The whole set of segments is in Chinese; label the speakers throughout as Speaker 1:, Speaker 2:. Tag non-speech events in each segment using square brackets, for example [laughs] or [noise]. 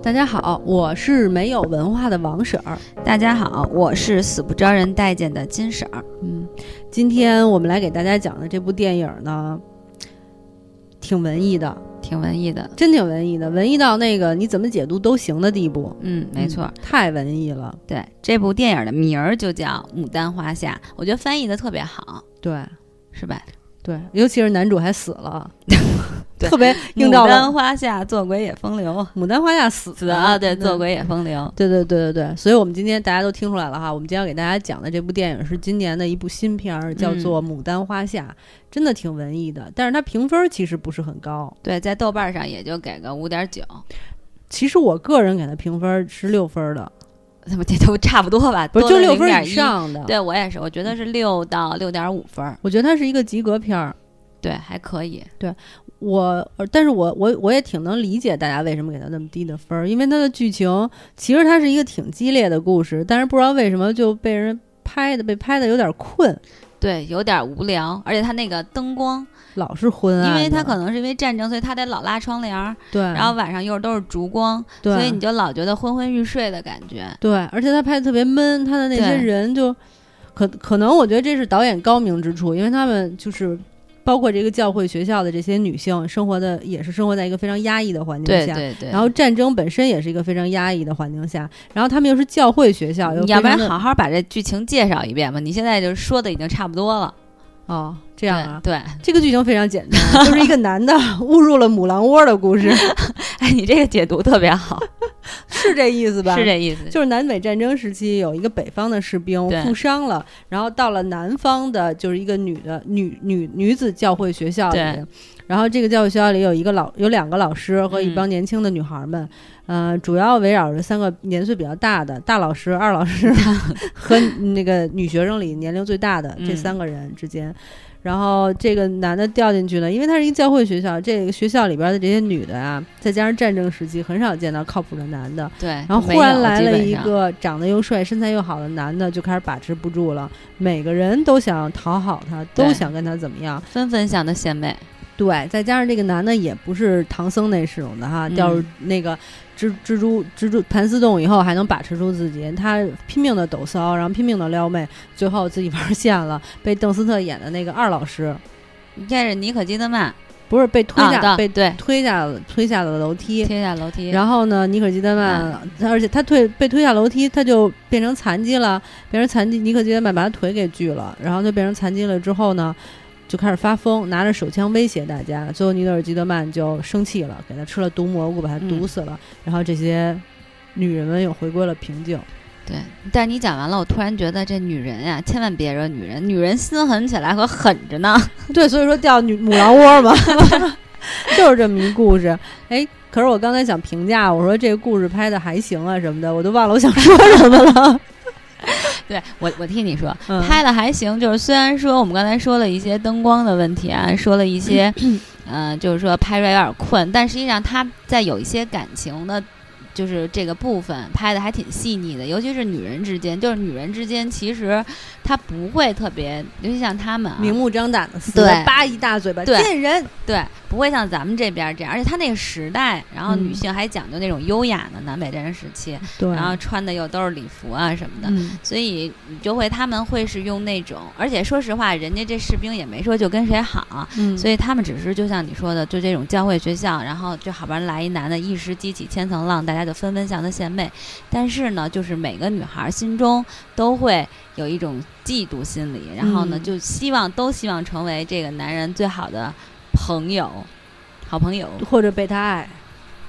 Speaker 1: 大家好，我是没有文化的王婶儿。
Speaker 2: 大家好，我是死不招人待见的金婶儿。
Speaker 1: 嗯，今天我们来给大家讲的这部电影呢，挺文艺的，
Speaker 2: 挺文艺的，
Speaker 1: 真挺文艺的，文艺到那个你怎么解读都行的地步。
Speaker 2: 嗯，没错，
Speaker 1: 太文艺了。
Speaker 2: 对，这部电影的名儿就叫《牡丹花下》，我觉得翻译的特别好，
Speaker 1: 对，
Speaker 2: 是吧？
Speaker 1: 对，尤其是男主还死了。特别映照
Speaker 2: 了。牡丹花下做鬼也风流，
Speaker 1: 牡丹花下死
Speaker 2: 死啊！对，做鬼也风流。
Speaker 1: 对对对对对，所以我们今天大家都听出来了哈，我们今天要给大家讲的这部电影是今年的一部新片儿，叫做《牡丹花下》，真的挺文艺的，但是它评分其实不是很高。
Speaker 2: 对，在豆瓣上也就给个五点九。
Speaker 1: 其实我个人给它评分是六分的，
Speaker 2: 怎么这都差不多吧？
Speaker 1: 不是就六分以上的？
Speaker 2: 对我也是，我觉得是六到六点五分。
Speaker 1: 我觉得它是一个及格片儿。
Speaker 2: 对，还可以。
Speaker 1: 对我，但是我我我也挺能理解大家为什么给它那么低的分儿，因为它的剧情其实它是一个挺激烈的故事，但是不知道为什么就被人拍的被拍的有点困，
Speaker 2: 对，有点无聊，而且它那个灯光
Speaker 1: 老是昏
Speaker 2: 暗，因为他可能是因为战争，所以他得老拉窗帘，
Speaker 1: 对，
Speaker 2: 然后晚上又都是烛光，所以你就老觉得昏昏欲睡的感觉，
Speaker 1: 对，而且他拍的特别闷，他的那些人就可可能我觉得这是导演高明之处，因为他们就是。包括这个教会学校的这些女性，生活的也是生活在一个非常压抑的环境
Speaker 2: 下。对对对。
Speaker 1: 然后战争本身也是一个非常压抑的环境下。然后他们又是教会学校，
Speaker 2: 要不然好好把这剧情介绍一遍吧。你现在就说的已经差不多了。
Speaker 1: 哦，这样啊。
Speaker 2: 对，
Speaker 1: 这个剧情非常简单，[laughs] 就是一个男的 [laughs] 误入了母狼窝的故事。[laughs]
Speaker 2: 哎，你这个解读特别好。
Speaker 1: 是这意思吧？
Speaker 2: 是这意思，
Speaker 1: 就是南北战争时期有一个北方的士兵负伤了，然后到了南方的，就是一个女的女女女子教会学校里，然后这个教育学校里有一个老有两个老师和一帮年轻的女孩们，呃，主要围绕着三个年岁比较大的大老师、二老师 [laughs] 和那个女学生里年龄最大的这三个人之间。然后这个男的掉进去了，因为他是一个教会学校，这个学校里边的这些女的啊，再加上战争时期，很少见到靠谱的男的。
Speaker 2: 对。
Speaker 1: 然后忽然来了一个长得又帅、身材又好的男的，就开始把持不住了。每个人都想讨好他，都想跟他怎么样，
Speaker 2: 纷纷想的献媚。
Speaker 1: 对，再加上这个男的也不是唐僧那种的哈，掉入那个。蜘蜘蛛蜘蛛盘丝洞以后还能把持住自己，他拼命的抖骚，然后拼命的撩妹，最后自己玩线了，被邓斯特演的那个二老师，
Speaker 2: 这是尼可基德曼，
Speaker 1: 不是被推下被
Speaker 2: 对
Speaker 1: 推下了推下了楼梯，
Speaker 2: 推下楼梯，
Speaker 1: 然后呢，尼可基德曼，而且他推被推下楼梯，他就变成残疾了，变成残疾，尼可基德曼把他腿给锯了，然后就变成残疾了之后呢？就开始发疯，拿着手枪威胁大家。最后，尼德尔基德曼就生气了，给他吃了毒蘑菇，把他毒死了。然后，这些女人们又回归了平静。
Speaker 2: 对，但你讲完了，我突然觉得这女人呀，千万别惹女人，女人心狠起来可狠着呢。[laughs]
Speaker 1: 对，所以说掉女母狼窝嘛，[laughs] 就是这么一故事。哎，可是我刚才想评价，我说这个故事拍的还行啊什么的，我都忘了我想说什么了。[laughs]
Speaker 2: 对我，我替你说，拍的还行。就是虽然说我们刚才说了一些灯光的问题啊，说了一些，[clears throat] 嗯，就是说拍出来有点困，但实际上他在有一些感情的。就是这个部分拍的还挺细腻的，尤其是女人之间，就是女人之间，其实她不会特别，尤其像他们
Speaker 1: 明目张胆的，
Speaker 2: 对，
Speaker 1: 叭一大嘴巴
Speaker 2: 见
Speaker 1: 人，
Speaker 2: 对，不会像咱们这边这样。而且他那个时代，然后女性还讲究那种优雅的南北战争时期，
Speaker 1: 对，
Speaker 2: 然后穿的又都是礼服啊什么的，所以你就会他们会是用那种，而且说实话，人家这士兵也没说就跟谁好，所以他们只是就像你说的，就这种教会学校，然后就好不容易来一男的，一时激起千层浪，大家。就纷纷向他献媚，但是呢，就是每个女孩心中都会有一种嫉妒心理，然后呢，就希望都希望成为这个男人最好的朋友、好朋友，
Speaker 1: 或者被他爱。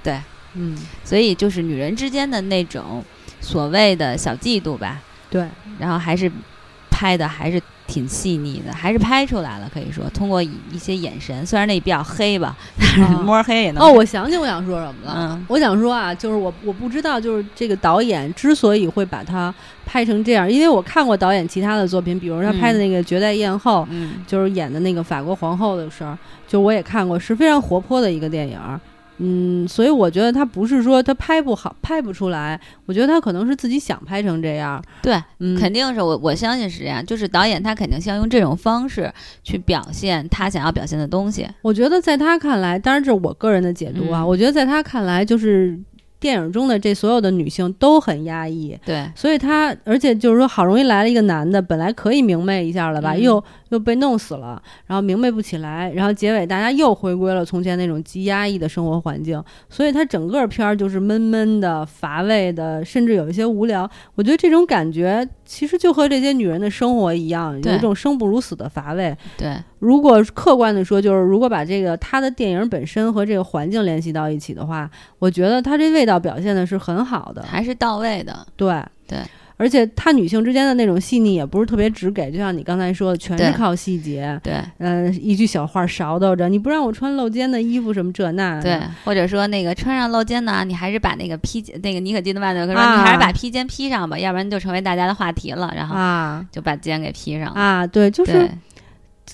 Speaker 2: 对，
Speaker 1: 嗯，
Speaker 2: 所以就是女人之间的那种所谓的小嫉妒吧。
Speaker 1: 对，
Speaker 2: 然后还是拍的还是。挺细腻的，还是拍出来了。可以说，通过一些眼神，虽然那比较黑吧，但是摸黑也能。
Speaker 1: 哦，我想起我想说什么了。嗯，我想说啊，就是我我不知道，就是这个导演之所以会把它拍成这样，因为我看过导演其他的作品，比如他拍的那个《绝代艳后》，
Speaker 2: 嗯，
Speaker 1: 就是演的那个法国皇后的事儿，就我也看过，是非常活泼的一个电影。嗯，所以我觉得他不是说他拍不好，拍不出来。我觉得他可能是自己想拍成这样。
Speaker 2: 对，肯定是我我相信是这样。就是导演他肯定想用这种方式去表现他想要表现的东西。
Speaker 1: 我觉得在他看来，当然这是我个人的解读啊。我觉得在他看来，就是电影中的这所有的女性都很压抑，
Speaker 2: 对，
Speaker 1: 所以他而且就是说，好容易来了一个男的，本来可以明媚一下了吧，又又被弄死了，然后明媚不起来，然后结尾大家又回归了从前那种极压抑的生活环境，所以它整个片儿就是闷闷的、乏味的，甚至有一些无聊。我觉得这种感觉其实就和这些女人的生活一样，有一种生不如死的乏味。
Speaker 2: 对，
Speaker 1: 如果客观的说，就是如果把这个他的电影本身和这个环境联系到一起的话，我觉得他这味。道表现的是很好的，
Speaker 2: 还是到位的，
Speaker 1: 对
Speaker 2: 对，
Speaker 1: 而且她女性之间的那种细腻也不是特别直给，就像你刚才说的，全是靠细节，
Speaker 2: 对，
Speaker 1: 嗯，一句小话勺叨着，你不让我穿露肩的衣服什么这那，
Speaker 2: 对，或者说那个穿上露肩呢，你还是把那个披那个尼可基德曼的说，你还是把披肩披上吧，要不然就成为大家的话题了，然后
Speaker 1: 啊，
Speaker 2: 就把肩给披上
Speaker 1: 啊，对，就是。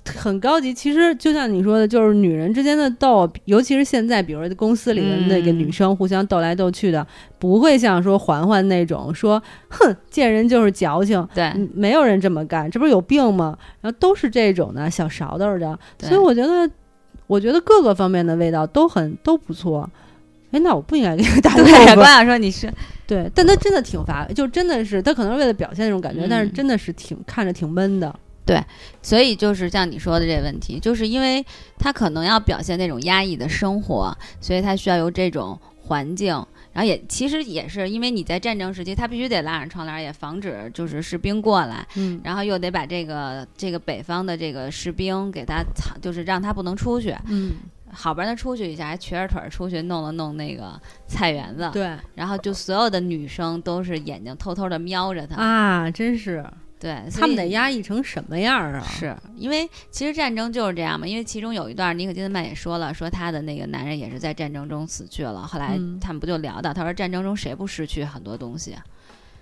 Speaker 1: 很高级，其实就像你说的，就是女人之间的斗，尤其是现在，比如说公司里的那个女生互相斗来斗去的，不会像说环环那种说，哼，见人就是矫情，
Speaker 2: 对，
Speaker 1: 没有人这么干，这不是有病吗？然后都是这种的小勺叨的，所以我觉得，我觉得各个方面的味道都很都不错。哎，那我不应该给他打对，
Speaker 2: 光想说你是
Speaker 1: 对，但他真的挺乏，就真的是他可能是为了表现那种感觉，但是真的是挺看着挺闷的。
Speaker 2: 对，所以就是像你说的这个问题，就是因为他可能要表现那种压抑的生活，所以他需要有这种环境，然后也其实也是因为你在战争时期，他必须得拉上窗帘，也防止就是士兵过来，
Speaker 1: 嗯，
Speaker 2: 然后又得把这个这个北方的这个士兵给他藏，就是让他不能出去，
Speaker 1: 嗯，
Speaker 2: 好不容易出去一下，还瘸着腿出去弄了弄那个菜园子，
Speaker 1: 对，
Speaker 2: 然后就所有的女生都是眼睛偷偷的瞄着他
Speaker 1: 啊，真是。
Speaker 2: 对
Speaker 1: 他们得压抑成什么样啊？
Speaker 2: 是因为其实战争就是这样嘛。因为其中有一段，尼可基德曼也说了，说他的那个男人也是在战争中死去了。后来他们不就聊到，他说战争中谁不失去很多东西？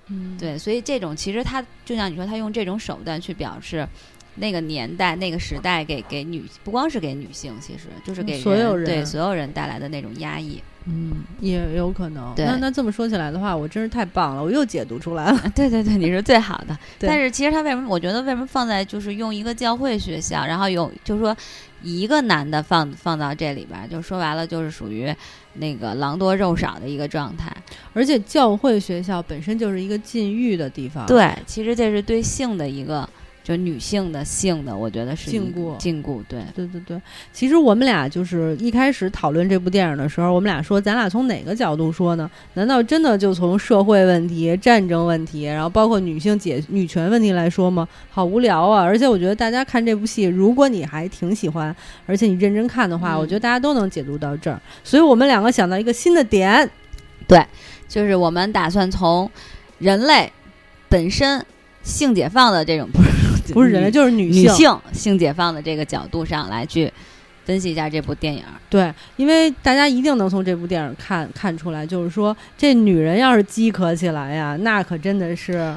Speaker 1: 嗯，
Speaker 2: 对，所以这种其实他就像你说，他用这种手段去表示那个年代、那个时代给给女，不光是给女性，其实就是给
Speaker 1: 所有
Speaker 2: 人对所有人带来的那种压抑。
Speaker 1: 嗯，也有可能。那那这么说起来的话，我真是太棒了，我又解读出来了。[laughs]
Speaker 2: 对对对，你是最好的。[laughs] 但是其实他为什么？我觉得为什么放在就是用一个教会学校，然后有就是说一个男的放放到这里边，就说白了就是属于那个狼多肉少的一个状态。
Speaker 1: 而且教会学校本身就是一个禁欲的地方。
Speaker 2: 对，其实这是对性的一个。就女性的性的，我觉得是
Speaker 1: 禁锢，
Speaker 2: 禁锢，对，
Speaker 1: 对对对。其实我们俩就是一开始讨论这部电影的时候，我们俩说，咱俩从哪个角度说呢？难道真的就从社会问题、战争问题，然后包括女性解女权问题来说吗？好无聊啊！而且我觉得大家看这部戏，如果你还挺喜欢，而且你认真看的话，我觉得大家都能解读到这儿。所以我们两个想到一个新的点，
Speaker 2: 对，就是我们打算从人类本身性解放的这种不是。
Speaker 1: 不是人类，就是女
Speaker 2: 性
Speaker 1: 性
Speaker 2: 性解放的这个角度上来去分析一下这部电影。
Speaker 1: 对，因为大家一定能从这部电影看看出来，就是说这女人要是饥渴起来呀，那可真的是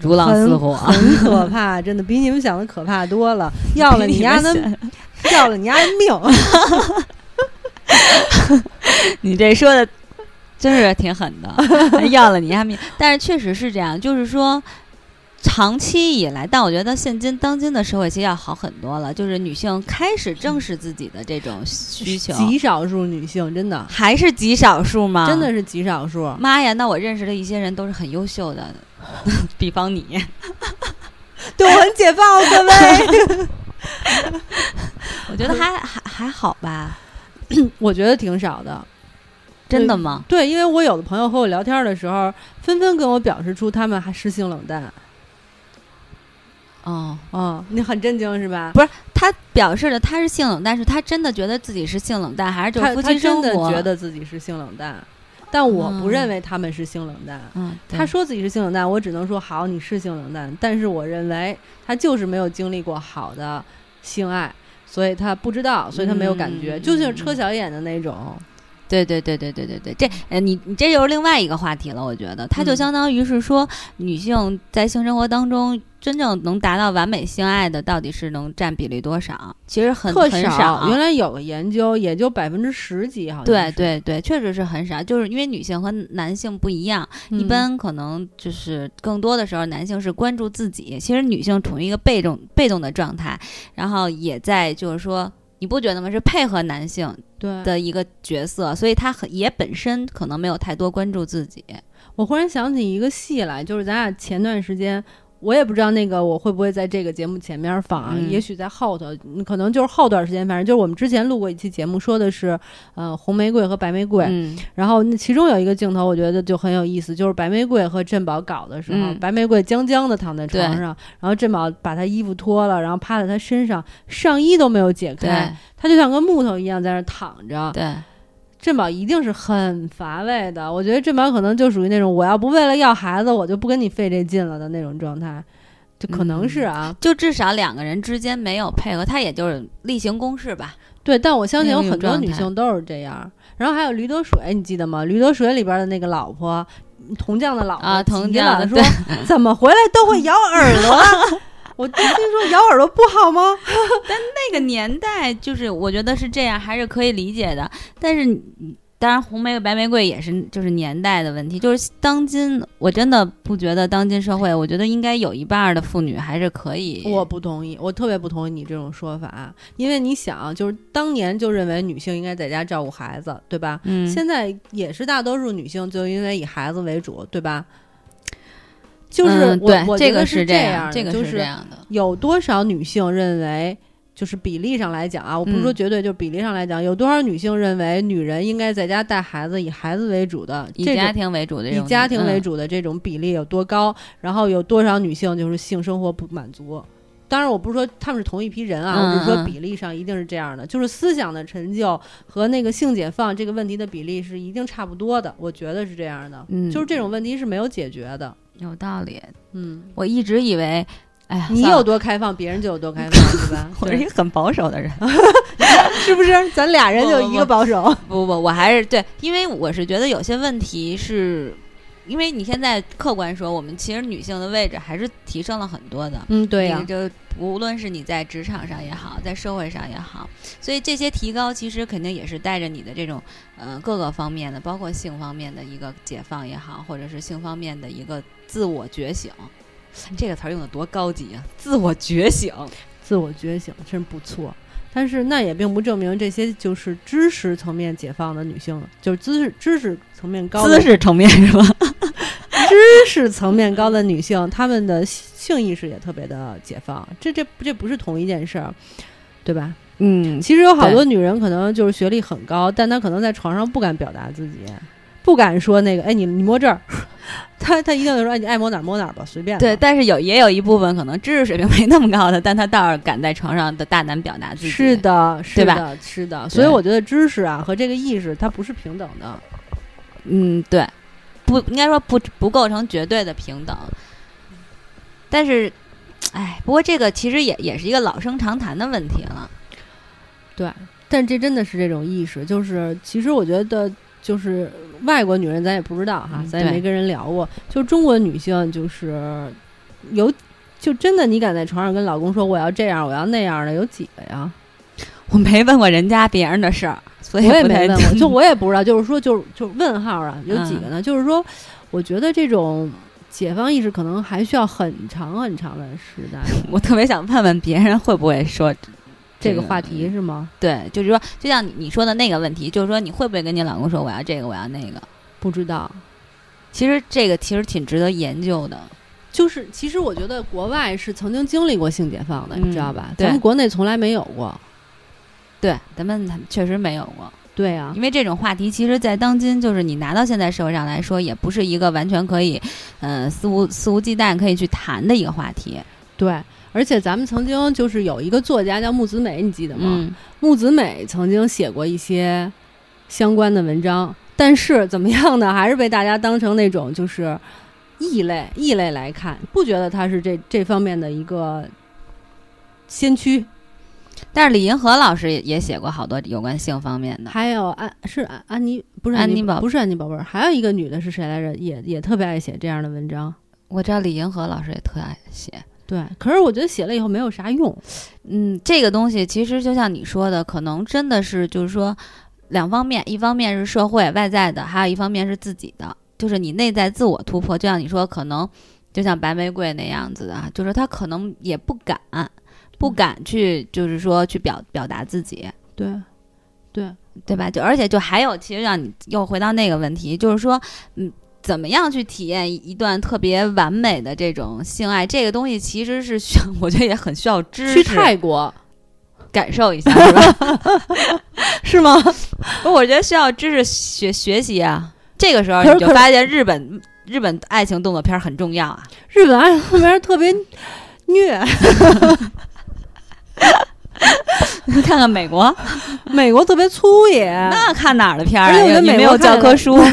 Speaker 2: 如狼似虎，
Speaker 1: 很可怕，真的比你们想的可怕多了。[laughs] 要了你丫的，要了你丫的命！[laughs] [laughs]
Speaker 2: 你这说的真是挺狠的，要了你丫命。但是确实是这样，就是说。长期以来，但我觉得现今当今的社会其实要好很多了，就是女性开始正视自己的这种需求。
Speaker 1: 极少数女性真的
Speaker 2: 还是极少数吗？
Speaker 1: 真的是极少数。
Speaker 2: 妈呀，那我认识的一些人都是很优秀的，[laughs] 比方你，
Speaker 1: 对我很解放，各位。[laughs]
Speaker 2: 我觉得还还还好吧，[coughs]
Speaker 1: 我觉得挺少的。
Speaker 2: 真的吗？
Speaker 1: 对，因为我有的朋友和我聊天的时候，纷纷跟我表示出他们还是性冷淡。
Speaker 2: 哦
Speaker 1: 哦，你很震惊是吧？
Speaker 2: 不是，他表示的他是性冷淡，是他真的觉得自己是性冷淡，还是就夫妻生
Speaker 1: 活觉得自己是性冷淡？但我不认为他们是性冷淡。
Speaker 2: 嗯，
Speaker 1: 他说自己是性冷淡，我只能说好，你是性冷淡。但是我认为他就是没有经历过好的性爱，所以他不知道，所以他没有感觉，就像车小演的那种。
Speaker 2: 对对对对对对对，这呃，你你这又是另外一个话题了。我觉得，它就相当于是说，女性在性生活当中真正能达到完美性爱的，到底是能占比例多少？其实很很少。
Speaker 1: 原来有个研究，也就百分之十几，好像。
Speaker 2: 对对对，确实是很少。就是因为女性和男性不一样，一般可能就是更多的时候，男性是关注自己，其实女性处于一个被动被动的状态，然后也在就是说。你不觉得吗？是配合男性
Speaker 1: 对
Speaker 2: 的一个角色，所以他很也本身可能没有太多关注自己。
Speaker 1: 我忽然想起一个戏来，就是咱俩前段时间。我也不知道那个我会不会在这个节目前面放啊，也许在后头，可能就是后段时间，反正就是我们之前录过一期节目，说的是呃红玫瑰和白玫瑰，然后那其中有一个镜头，我觉得就很有意思，就是白玫瑰和振宝搞的时候，白玫瑰僵僵的躺在床上，然后振宝把他衣服脱了，然后趴在他身上，上衣都没有解开，他就像个木头一样在那躺着。
Speaker 2: 对。
Speaker 1: 振宝一定是很乏味的，我觉得振宝可能就属于那种我要不为了要孩子，我就不跟你费这劲了的那种状态，就可能是啊，
Speaker 2: 就至少两个人之间没有配合，他也就是例行公事吧。
Speaker 1: 对，但我相信有很多女性都是这样。然后还有驴得水，你记得吗？驴得水里边的那个老婆，铜匠的老婆
Speaker 2: 啊，铜匠
Speaker 1: 说怎么回来都会咬耳朵。[laughs] 我听说咬耳朵不好吗？[laughs]
Speaker 2: 但那个年代就是，我觉得是这样，还是可以理解的。但是，当然红玫瑰、白玫瑰也是，就是年代的问题。就是当今，我真的不觉得当今社会，我觉得应该有一半的妇女还是可以。
Speaker 1: 我不同意，我特别不同意你这种说法，因为你想，就是当年就认为女性应该在家照顾孩子，对吧？
Speaker 2: 嗯。
Speaker 1: 现在也是大多数女性就因为以孩子为主，对吧？就是我，
Speaker 2: 这个
Speaker 1: 是
Speaker 2: 这
Speaker 1: 样，
Speaker 2: 这个
Speaker 1: 是这
Speaker 2: 样的。
Speaker 1: 有多少女性认为，就是比例上来讲啊，我不是说绝对，就是比例上来讲，有多少女性认为女人应该在家带孩子，以孩子为主的，
Speaker 2: 以家庭为主的，
Speaker 1: 以家庭为主的这种比例有多高？然后有多少女性就是性生活不满足？当然，我不是说他们是同一批人啊，我是说比例上一定是这样的，就是思想的陈旧和那个性解放这个问题的比例是一定差不多的，我觉得是这样的，就是这种问题是没有解决的。
Speaker 2: 有道理，
Speaker 1: 嗯，
Speaker 2: 我一直以为，哎呀，
Speaker 1: 你有多开放，别人就有多开放，对吧？[laughs]
Speaker 2: 我是一个很保守的人，[laughs]
Speaker 1: 是不是？咱俩人就一个保守。
Speaker 2: 不不，我还是对，因为我是觉得有些问题是。因为你现在客观说，我们其实女性的位置还是提升了很多的。
Speaker 1: 嗯，对呀。
Speaker 2: 就无论是你在职场上也好，在社会上也好，所以这些提高其实肯定也是带着你的这种呃各个方面的，包括性方面的一个解放也好，或者是性方面的一个自我觉醒。这个词儿用的多高级啊！自我觉醒，
Speaker 1: 自我觉醒真不错。但是那也并不证明这些就是知识层面解放的女性，就是知识知识层面高，
Speaker 2: 知识层面是吧？[laughs]
Speaker 1: 知识层面高的女性，她们的性意识也特别的解放。这这这不是同一件事儿，对吧？
Speaker 2: 嗯，
Speaker 1: 其实有好多女人可能就是学历很高，但她可能在床上不敢表达自己。不敢说那个，哎，你你摸这儿，[laughs] 他他一定会说，哎，你爱摸哪儿摸哪儿吧，随便。
Speaker 2: 对，但是有也有一部分可能知识水平没那么高的，但他倒是敢在床上的大胆表达自己。
Speaker 1: 是的，是的，是的。所以我觉得知识啊和这个意识它不是平等的。
Speaker 2: 嗯，对，不应该说不不构成绝对的平等。但是，哎，不过这个其实也也是一个老生常谈的问题了。
Speaker 1: 对，但这真的是这种意识，就是其实我觉得。就是外国女人，咱也不知道哈，咱也没跟人聊过。就中国女性，就是有，就真的，你敢在床上跟老公说我要这样，我要那样的，有几个呀？
Speaker 2: 我没问过人家别人的事儿，所以
Speaker 1: 我也没问过。就我也不知道，就是说，就就问号啊，有几个呢？就是说，我觉得这种解放意识可能还需要很长很长的时代。[laughs]
Speaker 2: 我特别想问问别人会不会说。
Speaker 1: 这个话题是吗？
Speaker 2: 对，就是说，就像你你说的那个问题，就是说，你会不会跟你老公说我要这个，我要那个？
Speaker 1: 不知道。
Speaker 2: 其实这个其实挺值得研究的。
Speaker 1: 就是其实我觉得国外是曾经经历过性解放的，
Speaker 2: 你
Speaker 1: 知道吧？咱们国内从来没有过。
Speaker 2: 对，咱们确实没有过。
Speaker 1: 对啊，
Speaker 2: 因为这种话题，其实，在当今就是你拿到现在社会上来说，也不是一个完全可以，嗯，肆无肆无忌惮可以去谈的一个话题。
Speaker 1: 对。而且咱们曾经就是有一个作家叫木子美，你记得吗？木子美曾经写过一些相关的文章，但是怎么样呢？还是被大家当成那种就是异类，异类来看，不觉得他是这这方面的一个先驱。
Speaker 2: 但是李银河老师也也写过好多有关性方面的，
Speaker 1: 还有安是安安妮不是
Speaker 2: 安妮宝
Speaker 1: 不是安妮宝贝儿，还有一个女的是谁来着？也也特别爱写这样的文章。
Speaker 2: 我知道李银河老师也特爱写。
Speaker 1: 对，可是我觉得写了以后没有啥用。
Speaker 2: 嗯，这个东西其实就像你说的，可能真的是就是说两方面，一方面是社会外在的，还有一方面是自己的，就是你内在自我突破。就像你说，可能就像白玫瑰那样子的，就是他可能也不敢不敢去，就是说去表表达自己。
Speaker 1: 对，对，
Speaker 2: 对吧？就而且就还有，其实让你又回到那个问题，就是说，嗯，怎么样去体验一段特别完美的这种性爱？这个东西其实是需要，我觉得也很需要知
Speaker 1: 识。去泰国
Speaker 2: 感受一下，是吧？[laughs]
Speaker 1: 是吗？
Speaker 2: 不，我觉得需要知识学学习啊。这个时候你就发现日本日本爱情动作片很重要啊。
Speaker 1: 日本爱情动作片特别虐。[laughs]
Speaker 2: 你看看美国，
Speaker 1: 美国特别粗野。
Speaker 2: 那看哪儿的片儿？
Speaker 1: 而且我觉得
Speaker 2: 没有教科书。[laughs]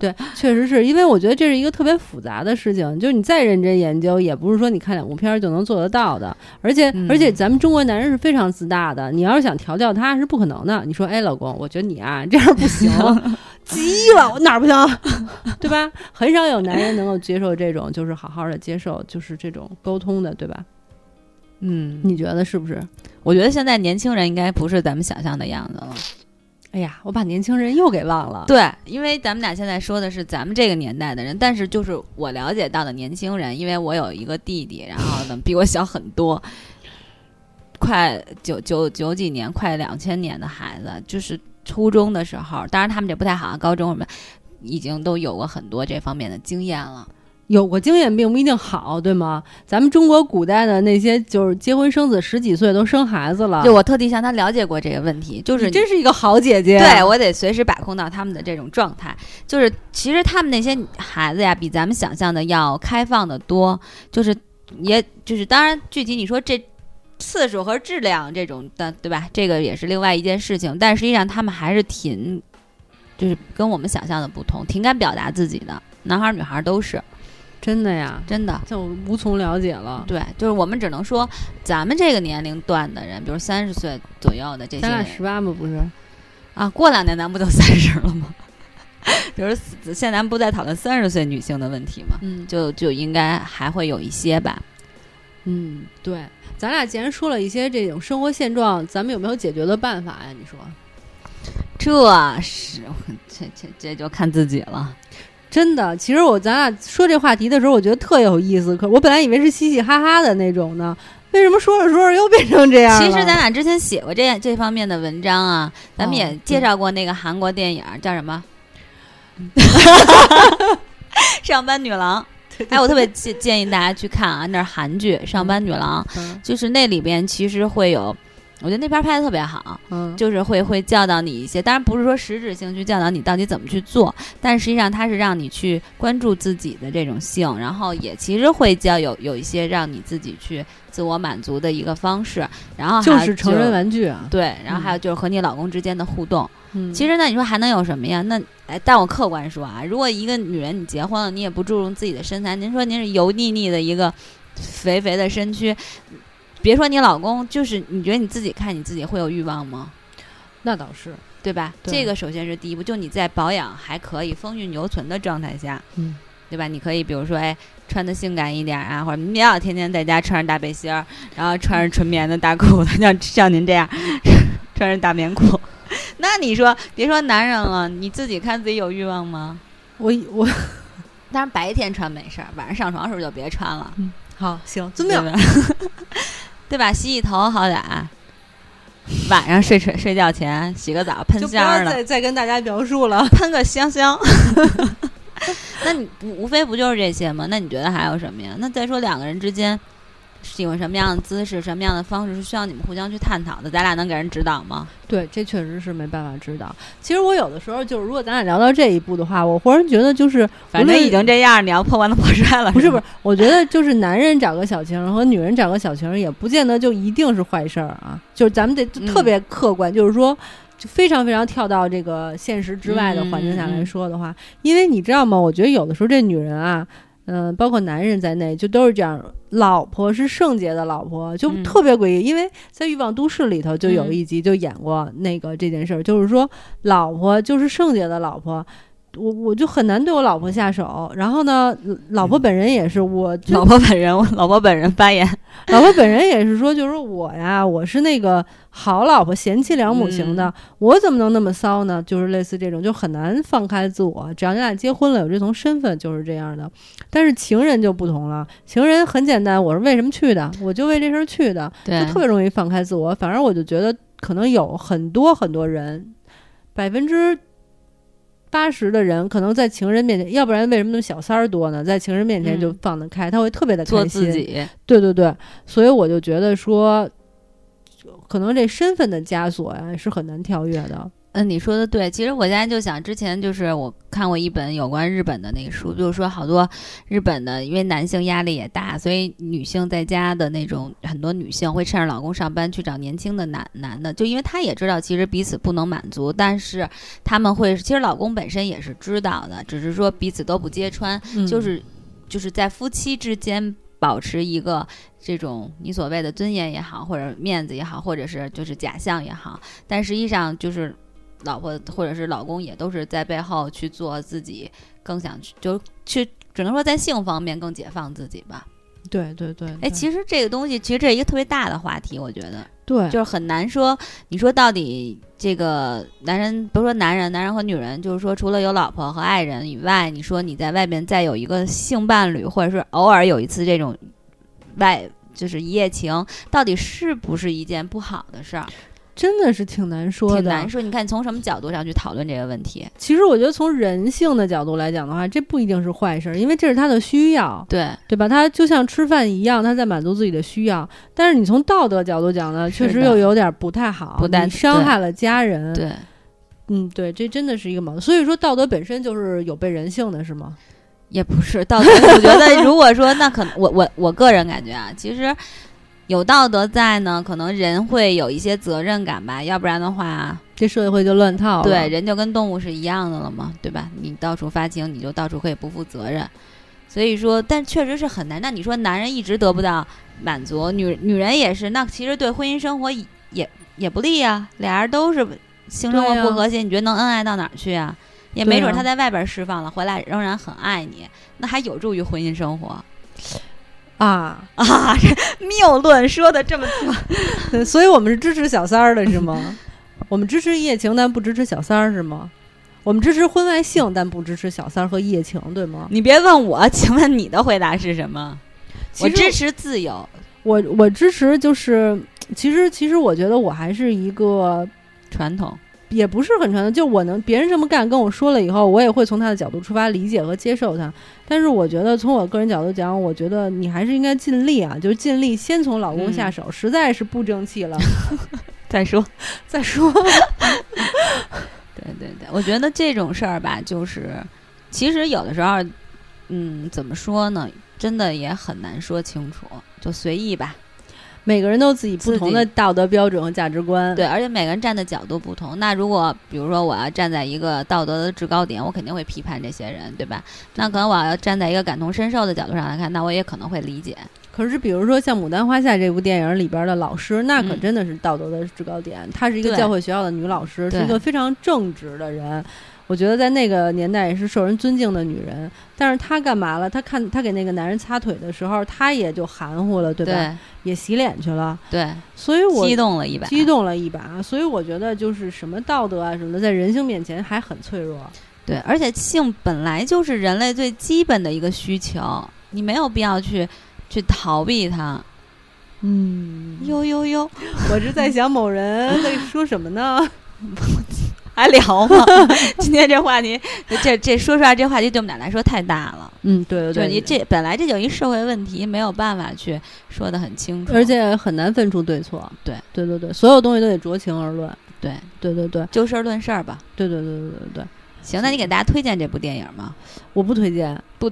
Speaker 1: 对，确实是因为我觉得这是一个特别复杂的事情，就是你再认真研究，也不是说你看两部片儿就能做得到的。而且，而且咱们中国男人是非常自大的，你要是想调教他是不可能的。你说，哎，老公，我觉得你啊这样不行，[laughs] 急了，我哪儿不行？[laughs] 对吧？很少有男人能够接受这种，就是好好的接受，就是这种沟通的，对吧？
Speaker 2: 嗯，
Speaker 1: 你觉得是不是？
Speaker 2: 我觉得现在年轻人应该不是咱们想象的样子了。
Speaker 1: 哎呀，我把年轻人又给忘了。
Speaker 2: 对，因为咱们俩现在说的是咱们这个年代的人，但是就是我了解到的年轻人，因为我有一个弟弟，然后呢比我小很多，快九九九几年，快两千年的孩子，就是初中的时候，当然他们这不太好，高中什么已经都有过很多这方面的经验了。
Speaker 1: 有过经验并不一定好，对吗？咱们中国古代的那些就是结婚生子十几岁都生孩子了，
Speaker 2: 就我特地向他了解过这个问题，就是
Speaker 1: 真是一个好姐姐。
Speaker 2: 对我得随时把控到他们的这种状态，就是其实他们那些孩子呀，比咱们想象的要开放的多，就是也就是当然具体你说这次数和质量这种的，对吧？这个也是另外一件事情，但实际上他们还是挺就是跟我们想象的不同，挺敢表达自己的，男孩女孩都是。
Speaker 1: 真的呀，
Speaker 2: 真的，
Speaker 1: 就无从了解了。
Speaker 2: 对，就是我们只能说，咱们这个年龄段的人，比如三十岁左右的这些，咱
Speaker 1: 俩十八吗？不是，
Speaker 2: 啊，过两年咱不就三十了吗？[laughs] 比如现在咱不在讨论三十岁女性的问题吗？
Speaker 1: 嗯，
Speaker 2: 就就应该还会有一些吧。
Speaker 1: 嗯，对，咱俩既然说了一些这种生活现状，咱们有没有解决的办法呀？你说，
Speaker 2: 这是这这这就看自己了。
Speaker 1: 真的，其实我咱俩说这话题的时候，我觉得特有意思。可我本来以为是嘻嘻哈哈的那种呢，为什么说着说着又变成这样
Speaker 2: 其实咱俩之前写过这这方面的文章啊，咱们也介绍过那个韩国电影叫什么？[laughs] 上班女郎。哎，我特别建建议大家去看啊，那是韩剧《上班女郎》，就是那里边其实会有。我觉得那片拍的特别好，嗯，就是会会教导你一些，当然不是说实质性去教导你到底怎么去做，但实际上它是让你去关注自己的这种性，然后也其实会教有有一些让你自己去自我满足的一个方式，然后
Speaker 1: 就是成人玩具啊，
Speaker 2: 对，然后还有就是和你老公之间的互动，嗯，其实那你说还能有什么呀？那哎，但我客观说啊，如果一个女人你结婚了，你也不注重自己的身材，您说您是油腻腻的一个肥肥的身躯。别说你老公，就是你觉得你自己看你自己会有欲望吗？
Speaker 1: 那倒是，
Speaker 2: 对吧？这个首先是第一步，就你在保养还可以、风韵犹存的状态下，
Speaker 1: 嗯，
Speaker 2: 对吧？你可以比如说，哎，穿的性感一点啊，或者不要天天在家穿着大背心儿，然后穿着纯棉的大裤子，[laughs] 像像您这样 [laughs] 穿着大棉裤，那你说，别说男人了，你自己看自己有欲望吗？
Speaker 1: 我我，
Speaker 2: 当然白天穿没事儿，晚上上床的时候就别穿了。
Speaker 1: 嗯，好，行，遵命。[laughs]
Speaker 2: 对吧？洗洗头好歹，晚上睡睡睡觉前洗个澡，喷香
Speaker 1: 的。再再跟大家描述了，[laughs]
Speaker 2: 喷个香香。[laughs] 那你无非不就是这些吗？那你觉得还有什么呀？那再说两个人之间。喜欢什么样的姿势，什么样的方式是需要你们互相去探讨的？咱俩能给人指导吗？
Speaker 1: 对，这确实是没办法指导。其实我有的时候就是，如果咱俩聊到这一步的话，我忽然觉得就是，
Speaker 2: 反正已经这样，你要破罐子破摔了。
Speaker 1: 不是不是，我觉得就是男人找个小情人和女人找个小情人，也不见得就一定是坏事儿啊。就是咱们得特别客观，就是说，就非常非常跳到这个现实之外的环境下来说的话，因为你知道吗？我觉得有的时候这女人啊。嗯，包括男人在内，就都是这样。老婆是圣洁的老婆，就特别诡异。因为在《欲望都市》里头就有一集就演过那个这件事儿，就是说老婆就是圣洁的老婆，我我就很难对我老婆下手，然后呢，老婆本人也是我
Speaker 2: 老婆本人，老婆本人发言，
Speaker 1: 老婆本人也是说，就是我呀，我是那个好老婆，贤妻良母型的，我怎么能那么骚呢？就是类似这种，就很难放开自我。只要你俩结婚了，有这层身份，就是这样的。但是情人就不同了，情人很简单，我是为什么去的？我就为这事儿去的，就特别容易放开自我。反而我就觉得，可能有很多很多人，百分之。八十的人可能在情人面前，要不然为什么那么小三儿多呢？在情人面前就放得开，他会特别的开
Speaker 2: 心。
Speaker 1: 对对对，所以我就觉得说，可能这身份的枷锁呀是很难跳跃的。
Speaker 2: 嗯，你说的对。其实我现在就想，之前就是我看过一本有关日本的那个书，就是说好多日本的，因为男性压力也大，所以女性在家的那种很多女性会趁着老公上班去找年轻的男男的，就因为她也知道其实彼此不能满足，但是他们会，其实老公本身也是知道的，只是说彼此都不揭穿，就是就是在夫妻之间保持一个这种你所谓的尊严也好，或者面子也好，或者是就是假象也好，但实际上就是。老婆或者是老公也都是在背后去做自己更想去，就去只能说在性方面更解放自己吧。
Speaker 1: 对对对，
Speaker 2: 哎，其实这个东西其实这是一个特别大的话题，我觉得。
Speaker 1: 对，
Speaker 2: 就是很难说。你说到底，这个男人不是说男人，男人和女人，就是说除了有老婆和爱人以外，你说你在外边再有一个性伴侣，或者是偶尔有一次这种外就是一夜情，到底是不是一件不好的事儿？
Speaker 1: 真的是挺难说的，
Speaker 2: 挺难说。你看，从什么角度上去讨论这个问题？
Speaker 1: 其实我觉得，从人性的角度来讲的话，这不一定是坏事，因为这是他的需要，
Speaker 2: 对
Speaker 1: 对吧？他就像吃饭一样，他在满足自己的需要。但是你从道德角度讲呢，确实又有点不太好，
Speaker 2: 不但
Speaker 1: 伤害了家人。
Speaker 2: 对，
Speaker 1: 嗯，对，这真的是一个矛盾。所以说，道德本身就是有悖人性的，是吗？
Speaker 2: 也不是道德，我觉得如果说那可能，我我我个人感觉啊，其实。有道德在呢，可能人会有一些责任感吧，要不然的话，
Speaker 1: 这社会就乱套了。
Speaker 2: 对，人就跟动物是一样的了嘛，对吧？你到处发情，你就到处可以不负责任。所以说，但确实是很难。那你说男人一直得不到满足，女女人也是，那其实对婚姻生活也也不利啊。俩人都是性生活不和谐，你觉得能恩爱到哪儿去啊？也没准他在外边释放了，回来仍然很爱你，那还有助于婚姻生活。
Speaker 1: 啊
Speaker 2: 啊！这 [laughs] 谬论说的这么
Speaker 1: 多，[laughs] 所以我们是支持小三儿的是吗？[laughs] 我们支持一夜情，但不支持小三儿是吗？我们支持婚外性，但不支持小三儿和一夜情，对吗？
Speaker 2: 你别问我，请问你的回答是什么？我支持自由，
Speaker 1: 我我支持就是，其实其实我觉得我还是一个
Speaker 2: 传统。
Speaker 1: 也不是很传统，就我能别人这么干跟我说了以后，我也会从他的角度出发理解和接受他。但是我觉得从我个人角度讲，我觉得你还是应该尽力啊，就是尽力先从老公下手，实在是不争气了
Speaker 2: 再说 [laughs]
Speaker 1: 再说。[laughs] [laughs]
Speaker 2: 对对对，我觉得这种事儿吧，就是其实有的时候，嗯，怎么说呢，真的也很难说清楚，就随意吧。
Speaker 1: 每个人都有自己不同的道德标准和价值观，
Speaker 2: 对，而且每个人站的角度不同。那如果比如说我要站在一个道德的制高点，我肯定会批判这些人，对吧？那可能我要站在一个感同身受的角度上来看，那我也可能会理解。
Speaker 1: 可是，比如说像《牡丹花下》这部电影里边的老师，那可真的是道德的制高点。她是一个教会学校的女老师，是一个非常正直的人。我觉得在那个年代也是受人尊敬的女人，但是她干嘛了？她看她给那个男人擦腿的时候，她也就含糊了，对吧？也洗脸去了，
Speaker 2: 对。
Speaker 1: 所以我
Speaker 2: 激动了一把，
Speaker 1: 激动了一把。所以我觉得就是什么道德啊什么的，在人性面前还很脆弱。
Speaker 2: 对，而且性本来就是人类最基本的一个需求，你没有必要去去逃避它。
Speaker 1: 嗯，
Speaker 2: 呦呦呦，
Speaker 1: 我是在想某人在说什么呢？[laughs]
Speaker 2: 还聊吗？[laughs] 今天这话题，这这说出来，这话题对我们俩来说太大了。
Speaker 1: 嗯，对对对，
Speaker 2: 就你这本来这就一社会问题，没有办法去说的很清楚，
Speaker 1: 而且很难分出对错。
Speaker 2: 对
Speaker 1: 对对对，所有东西都得酌情而论。
Speaker 2: 对
Speaker 1: 对对对，
Speaker 2: 就事论事儿吧。
Speaker 1: 对对对对对对。
Speaker 2: 行，那你给大家推荐这部电影吗？
Speaker 1: 我不推荐，[laughs]
Speaker 2: 不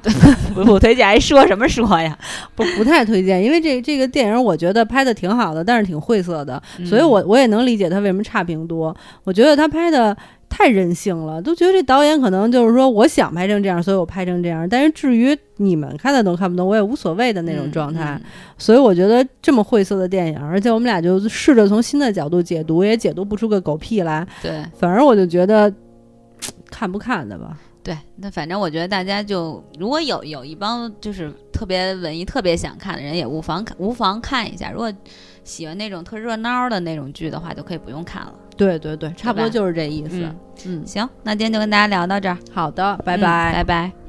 Speaker 2: 不不推荐，还说什么说呀？[laughs]
Speaker 1: 不不太推荐，因为这这个电影我觉得拍的挺好的，但是挺晦涩的，所以我我也能理解他为什么差评多。我觉得他拍的太任性了，都觉得这导演可能就是说我想拍成这样，所以我拍成这样。但是至于你们看得懂看不懂，我也无所谓的那种状态。所以我觉得这么晦涩的电影，而且我们俩就试着从新的角度解读，也解读不出个狗屁来。
Speaker 2: 对，
Speaker 1: 反而我就觉得。看不看的吧？
Speaker 2: 对，那反正我觉得大家就如果有有一帮就是特别文艺、特别想看的人，也无妨看，无妨看一下。如果喜欢那种特热闹的那种剧的话，就可以不用看了。
Speaker 1: 对对对，差不多就是这意思。
Speaker 2: 嗯，行，那今天就跟大家聊到这儿。
Speaker 1: 好的，拜拜，
Speaker 2: 拜拜。